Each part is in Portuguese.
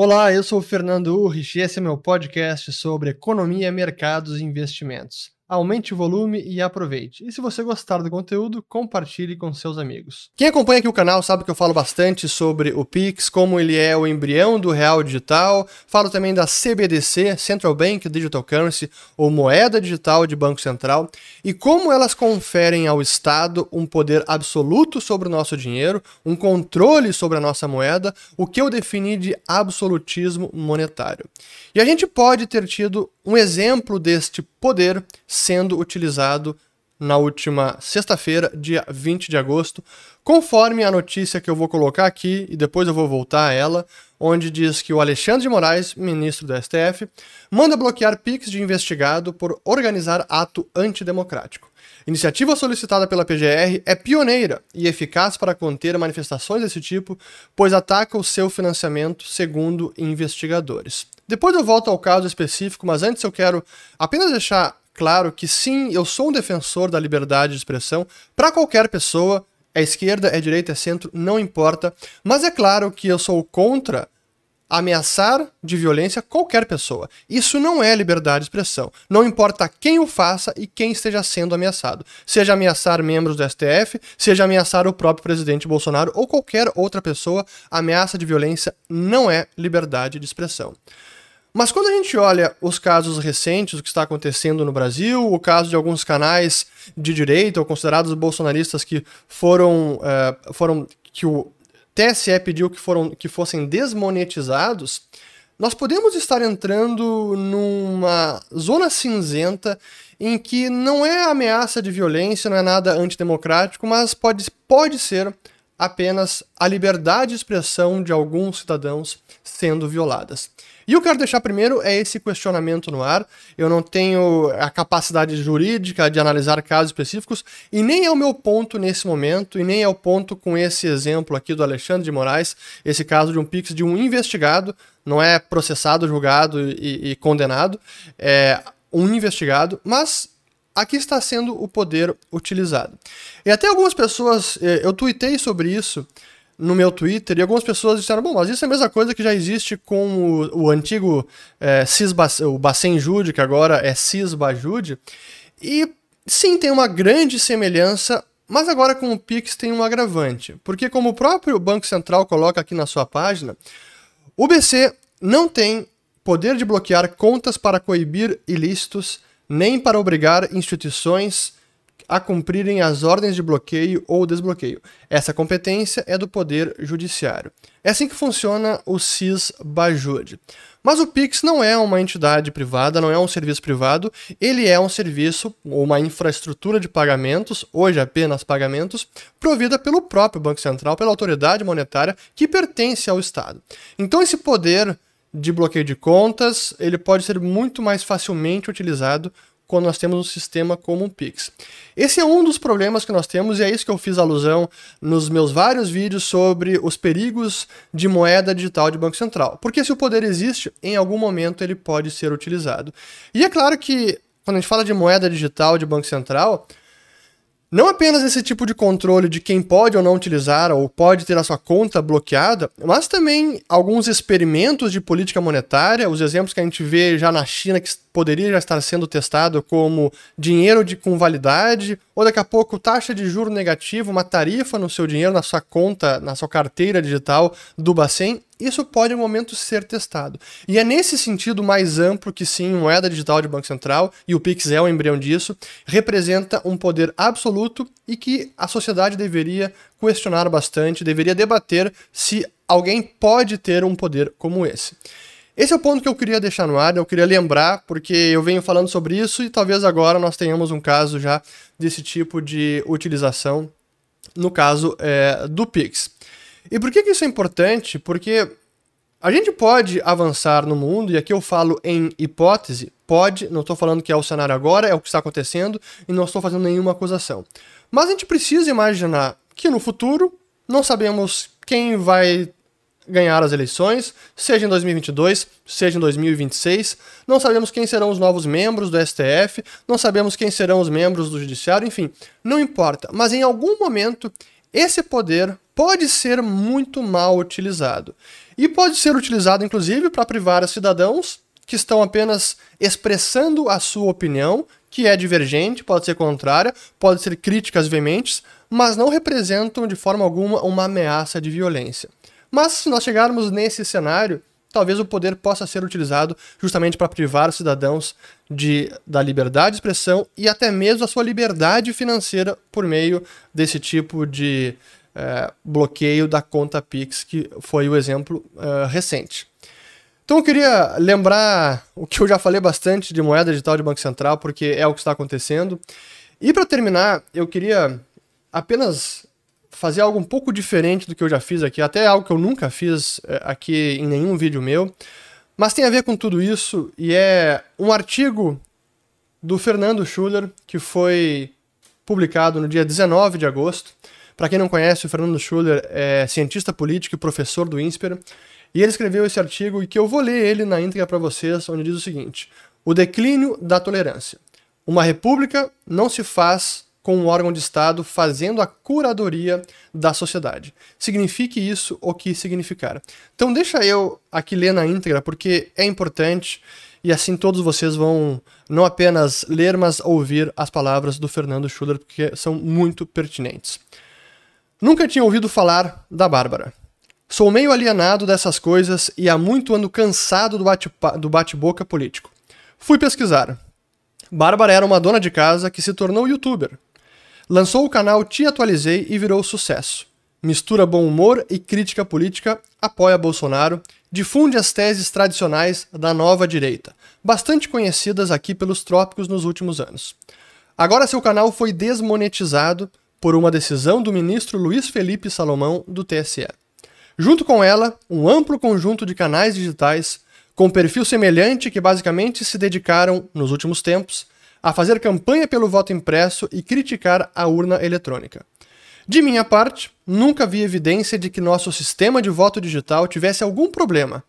Olá, eu sou o Fernando Urrich e esse é meu podcast sobre economia, mercados e investimentos. Aumente o volume e aproveite. E se você gostar do conteúdo, compartilhe com seus amigos. Quem acompanha aqui o canal sabe que eu falo bastante sobre o Pix, como ele é o embrião do real digital. Falo também da CBDC, Central Bank Digital Currency, ou moeda digital de Banco Central, e como elas conferem ao Estado um poder absoluto sobre o nosso dinheiro, um controle sobre a nossa moeda, o que eu defini de absolutismo monetário. E a gente pode ter tido um exemplo deste poder sendo utilizado na última sexta-feira, dia 20 de agosto, conforme a notícia que eu vou colocar aqui e depois eu vou voltar a ela, onde diz que o Alexandre de Moraes, ministro do STF, manda bloquear PIX de investigado por organizar ato antidemocrático. Iniciativa solicitada pela PGR é pioneira e eficaz para conter manifestações desse tipo, pois ataca o seu financiamento, segundo investigadores. Depois eu volto ao caso específico, mas antes eu quero apenas deixar claro que sim, eu sou um defensor da liberdade de expressão para qualquer pessoa, é esquerda, é direita, é centro, não importa, mas é claro que eu sou contra ameaçar de violência qualquer pessoa. Isso não é liberdade de expressão. Não importa quem o faça e quem esteja sendo ameaçado. Seja ameaçar membros do STF, seja ameaçar o próprio presidente Bolsonaro ou qualquer outra pessoa, ameaça de violência não é liberdade de expressão. Mas quando a gente olha os casos recentes, o que está acontecendo no Brasil, o caso de alguns canais de direita ou considerados bolsonaristas que foram, uh, foram que o TSE pediu que, foram, que fossem desmonetizados, nós podemos estar entrando numa zona cinzenta em que não é ameaça de violência, não é nada antidemocrático, mas pode, pode ser apenas a liberdade de expressão de alguns cidadãos sendo violadas. E eu quero deixar primeiro é esse questionamento no ar. Eu não tenho a capacidade jurídica de analisar casos específicos e nem é o meu ponto nesse momento e nem é o ponto com esse exemplo aqui do Alexandre de Moraes, esse caso de um Pix de um investigado, não é processado, julgado e, e condenado, é um investigado, mas aqui está sendo o poder utilizado. E até algumas pessoas, eh, eu tuitei sobre isso, no meu Twitter e algumas pessoas disseram: bom, mas isso é a mesma coisa que já existe com o, o antigo é, Cisba, o Bacen Jude, que agora é Cisba Jude. E sim, tem uma grande semelhança, mas agora com o Pix tem um agravante. Porque, como o próprio Banco Central coloca aqui na sua página, o BC não tem poder de bloquear contas para coibir ilícitos, nem para obrigar instituições a cumprirem as ordens de bloqueio ou desbloqueio. Essa competência é do Poder Judiciário. É assim que funciona o CIS-BAJUD. Mas o Pix não é uma entidade privada, não é um serviço privado, ele é um serviço ou uma infraestrutura de pagamentos, hoje apenas pagamentos, provida pelo próprio Banco Central, pela autoridade monetária que pertence ao Estado. Então esse poder de bloqueio de contas, ele pode ser muito mais facilmente utilizado quando nós temos um sistema como o Pix. Esse é um dos problemas que nós temos e é isso que eu fiz alusão nos meus vários vídeos sobre os perigos de moeda digital de Banco Central. Porque se o poder existe, em algum momento ele pode ser utilizado. E é claro que quando a gente fala de moeda digital de Banco Central, não apenas esse tipo de controle de quem pode ou não utilizar ou pode ter a sua conta bloqueada, mas também alguns experimentos de política monetária, os exemplos que a gente vê já na China que poderia já estar sendo testado como dinheiro de, com validade, ou daqui a pouco taxa de juro negativo, uma tarifa no seu dinheiro, na sua conta, na sua carteira digital do Bacen, isso pode, no momento, ser testado. E é nesse sentido mais amplo que, sim, moeda digital de Banco Central, e o Pix é o embrião disso, representa um poder absoluto e que a sociedade deveria questionar bastante, deveria debater se alguém pode ter um poder como esse. Esse é o ponto que eu queria deixar no ar, eu queria lembrar, porque eu venho falando sobre isso e talvez agora nós tenhamos um caso já desse tipo de utilização, no caso é, do Pix. E por que, que isso é importante? Porque a gente pode avançar no mundo, e aqui eu falo em hipótese, pode, não estou falando que é o cenário agora, é o que está acontecendo, e não estou fazendo nenhuma acusação. Mas a gente precisa imaginar que no futuro não sabemos quem vai ganhar as eleições, seja em 2022, seja em 2026. Não sabemos quem serão os novos membros do STF, não sabemos quem serão os membros do Judiciário, enfim, não importa. Mas em algum momento, esse poder pode ser muito mal utilizado. E pode ser utilizado, inclusive, para privar cidadãos que estão apenas expressando a sua opinião, que é divergente, pode ser contrária, pode ser críticas veementes, mas não representam de forma alguma uma ameaça de violência. Mas se nós chegarmos nesse cenário, talvez o poder possa ser utilizado justamente para privar os cidadãos de, da liberdade de expressão e até mesmo a sua liberdade financeira por meio desse tipo de é, bloqueio da conta Pix, que foi o exemplo é, recente. Então eu queria lembrar o que eu já falei bastante de moeda digital de Banco Central, porque é o que está acontecendo. E para terminar, eu queria apenas fazer algo um pouco diferente do que eu já fiz aqui, até algo que eu nunca fiz é, aqui em nenhum vídeo meu, mas tem a ver com tudo isso e é um artigo do Fernando Schuller que foi publicado no dia 19 de agosto. Para quem não conhece, o Fernando Schuller é cientista político e professor do INSPER, e ele escreveu esse artigo e que eu vou ler ele na íntegra para vocês, onde diz o seguinte: O declínio da tolerância. Uma república não se faz com um órgão de Estado fazendo a curadoria da sociedade. Signifique isso o que significar. Então deixa eu aqui ler na íntegra, porque é importante e assim todos vocês vão não apenas ler, mas ouvir as palavras do Fernando Schuller, porque são muito pertinentes. Nunca tinha ouvido falar da Bárbara. Sou meio alienado dessas coisas e há muito ando cansado do bate-boca bate político. Fui pesquisar. Bárbara era uma dona de casa que se tornou youtuber. Lançou o canal Te Atualizei e virou sucesso. Mistura bom humor e crítica política, apoia Bolsonaro, difunde as teses tradicionais da nova direita, bastante conhecidas aqui pelos trópicos nos últimos anos. Agora seu canal foi desmonetizado por uma decisão do ministro Luiz Felipe Salomão do TSE. Junto com ela, um amplo conjunto de canais digitais com perfil semelhante que basicamente se dedicaram, nos últimos tempos, a fazer campanha pelo voto impresso e criticar a urna eletrônica. De minha parte, nunca vi evidência de que nosso sistema de voto digital tivesse algum problema,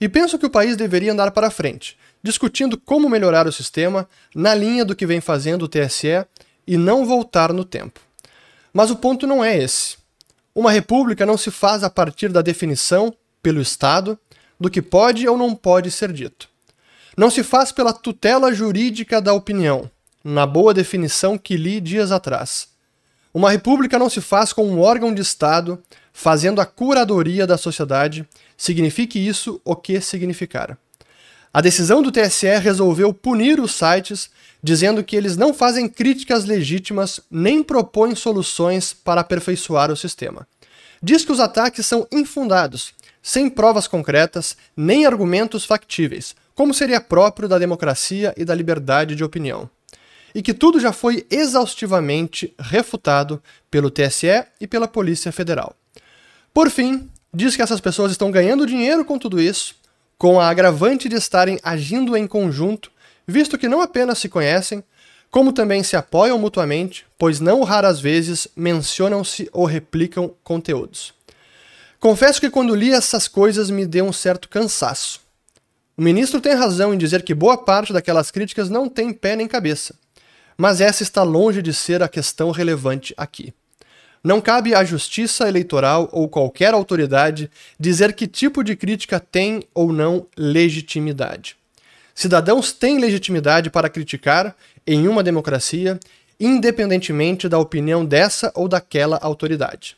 e penso que o país deveria andar para frente, discutindo como melhorar o sistema na linha do que vem fazendo o TSE e não voltar no tempo. Mas o ponto não é esse. Uma república não se faz a partir da definição, pelo Estado, do que pode ou não pode ser dito não se faz pela tutela jurídica da opinião, na boa definição que li dias atrás. Uma república não se faz com um órgão de Estado fazendo a curadoria da sociedade, signifique isso o que significar. A decisão do TSE resolveu punir os sites, dizendo que eles não fazem críticas legítimas nem propõem soluções para aperfeiçoar o sistema. Diz que os ataques são infundados, sem provas concretas nem argumentos factíveis, como seria próprio da democracia e da liberdade de opinião, e que tudo já foi exaustivamente refutado pelo TSE e pela Polícia Federal. Por fim, diz que essas pessoas estão ganhando dinheiro com tudo isso, com a agravante de estarem agindo em conjunto, visto que não apenas se conhecem, como também se apoiam mutuamente, pois não raras vezes mencionam-se ou replicam conteúdos. Confesso que quando li essas coisas me deu um certo cansaço. O ministro tem razão em dizer que boa parte daquelas críticas não tem pé nem cabeça. Mas essa está longe de ser a questão relevante aqui. Não cabe à justiça eleitoral ou qualquer autoridade dizer que tipo de crítica tem ou não legitimidade. Cidadãos têm legitimidade para criticar em uma democracia, independentemente da opinião dessa ou daquela autoridade.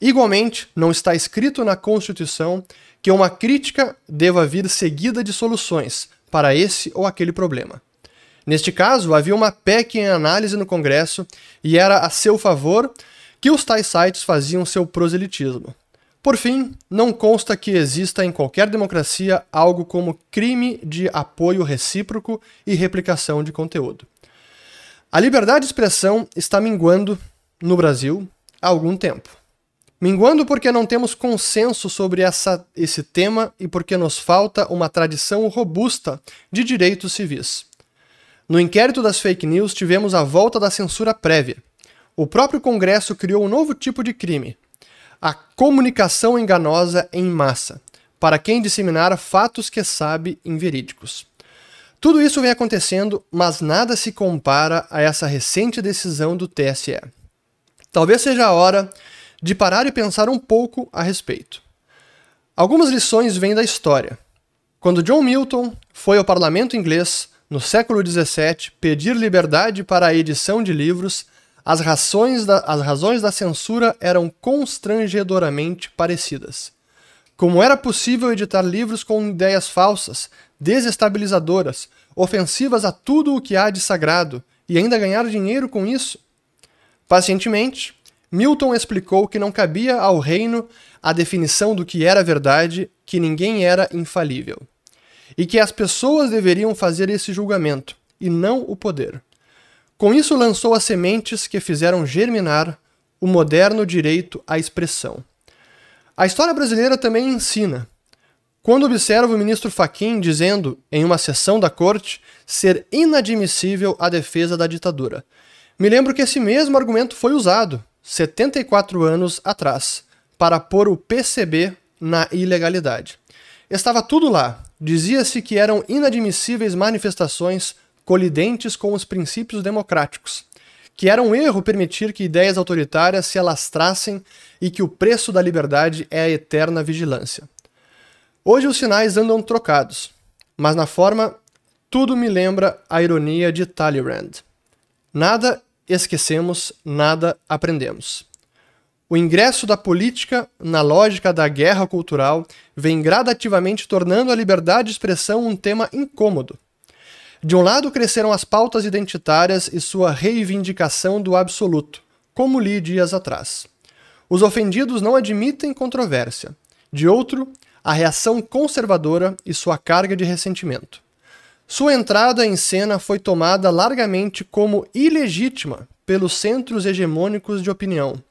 Igualmente, não está escrito na Constituição que uma crítica deva vir seguida de soluções para esse ou aquele problema. Neste caso, havia uma PEC em análise no Congresso e era a seu favor que os tais sites faziam seu proselitismo. Por fim, não consta que exista em qualquer democracia algo como crime de apoio recíproco e replicação de conteúdo. A liberdade de expressão está minguando no Brasil há algum tempo. Minguando porque não temos consenso sobre essa, esse tema e porque nos falta uma tradição robusta de direitos civis. No inquérito das fake news, tivemos a volta da censura prévia. O próprio Congresso criou um novo tipo de crime: a comunicação enganosa em massa, para quem disseminar fatos que sabe inverídicos. Tudo isso vem acontecendo, mas nada se compara a essa recente decisão do TSE. Talvez seja a hora de parar e pensar um pouco a respeito. Algumas lições vêm da história. Quando John Milton foi ao parlamento inglês, no século XVII, pedir liberdade para a edição de livros, as, da, as razões da censura eram constrangedoramente parecidas. Como era possível editar livros com ideias falsas, desestabilizadoras, ofensivas a tudo o que há de sagrado, e ainda ganhar dinheiro com isso? Pacientemente, Milton explicou que não cabia ao reino a definição do que era verdade, que ninguém era infalível, e que as pessoas deveriam fazer esse julgamento, e não o poder. Com isso, lançou as sementes que fizeram germinar o moderno direito à expressão. A história brasileira também ensina. Quando observa o ministro Faquim dizendo, em uma sessão da corte, ser inadmissível a defesa da ditadura, me lembro que esse mesmo argumento foi usado, 74 anos atrás, para pôr o PCB na ilegalidade. Estava tudo lá. Dizia-se que eram inadmissíveis manifestações colidentes com os princípios democráticos, que era um erro permitir que ideias autoritárias se alastrassem e que o preço da liberdade é a eterna vigilância. Hoje os sinais andam trocados, mas na forma tudo me lembra a ironia de Talleyrand. Nada esquecemos, nada aprendemos. O ingresso da política na lógica da guerra cultural vem gradativamente tornando a liberdade de expressão um tema incômodo. De um lado, cresceram as pautas identitárias e sua reivindicação do absoluto, como li dias atrás. Os ofendidos não admitem controvérsia. De outro, a reação conservadora e sua carga de ressentimento. Sua entrada em cena foi tomada largamente como ilegítima pelos centros hegemônicos de opinião.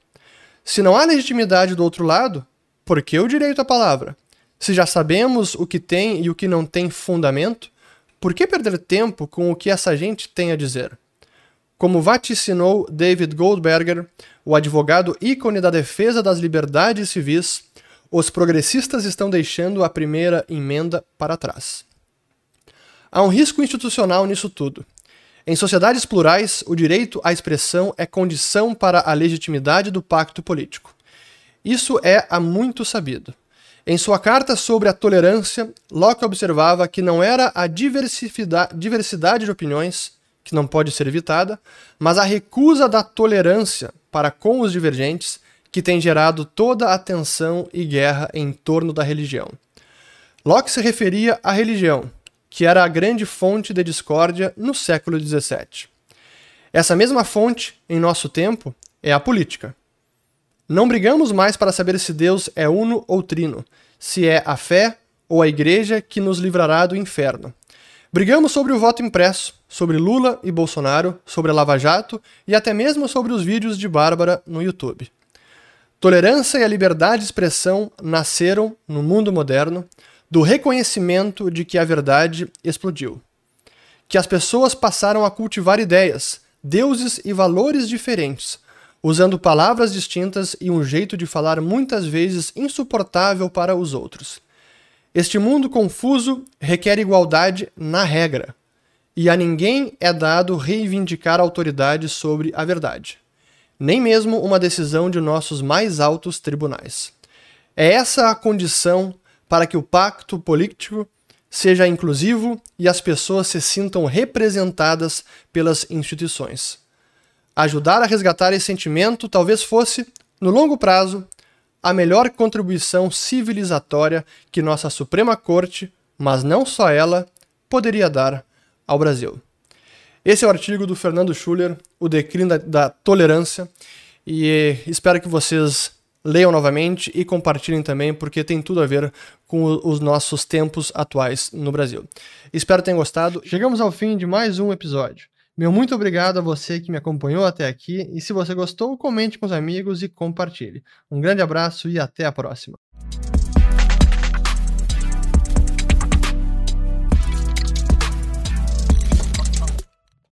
Se não há legitimidade do outro lado, por que o direito à palavra? Se já sabemos o que tem e o que não tem fundamento, por que perder tempo com o que essa gente tem a dizer? Como vaticinou David Goldberger, o advogado ícone da defesa das liberdades civis, os progressistas estão deixando a primeira emenda para trás. Há um risco institucional nisso tudo. Em sociedades plurais, o direito à expressão é condição para a legitimidade do pacto político. Isso é há muito sabido. Em sua carta sobre a tolerância, Locke observava que não era a diversidade de opiniões, que não pode ser evitada, mas a recusa da tolerância para com os divergentes que tem gerado toda a tensão e guerra em torno da religião. Locke se referia à religião, que era a grande fonte de discórdia no século XVII. Essa mesma fonte, em nosso tempo, é a política. Não brigamos mais para saber se Deus é uno ou trino, se é a fé ou a igreja que nos livrará do inferno. Brigamos sobre o voto impresso, sobre Lula e Bolsonaro, sobre a Lava Jato e até mesmo sobre os vídeos de Bárbara no YouTube. Tolerância e a liberdade de expressão nasceram, no mundo moderno, do reconhecimento de que a verdade explodiu. Que as pessoas passaram a cultivar ideias, deuses e valores diferentes, usando palavras distintas e um jeito de falar muitas vezes insuportável para os outros. Este mundo confuso requer igualdade na regra, e a ninguém é dado reivindicar autoridade sobre a verdade, nem mesmo uma decisão de nossos mais altos tribunais. É essa a condição para que o pacto político seja inclusivo e as pessoas se sintam representadas pelas instituições. Ajudar a resgatar esse sentimento talvez fosse, no longo prazo, a melhor contribuição civilizatória que nossa Suprema Corte, mas não só ela, poderia dar ao Brasil. Esse é o artigo do Fernando Schuller, O Declínio da, da Tolerância, e espero que vocês leiam novamente e compartilhem também, porque tem tudo a ver com os nossos tempos atuais no Brasil. Espero que tenham gostado. Chegamos ao fim de mais um episódio. Meu muito obrigado a você que me acompanhou até aqui e se você gostou, comente com os amigos e compartilhe. Um grande abraço e até a próxima.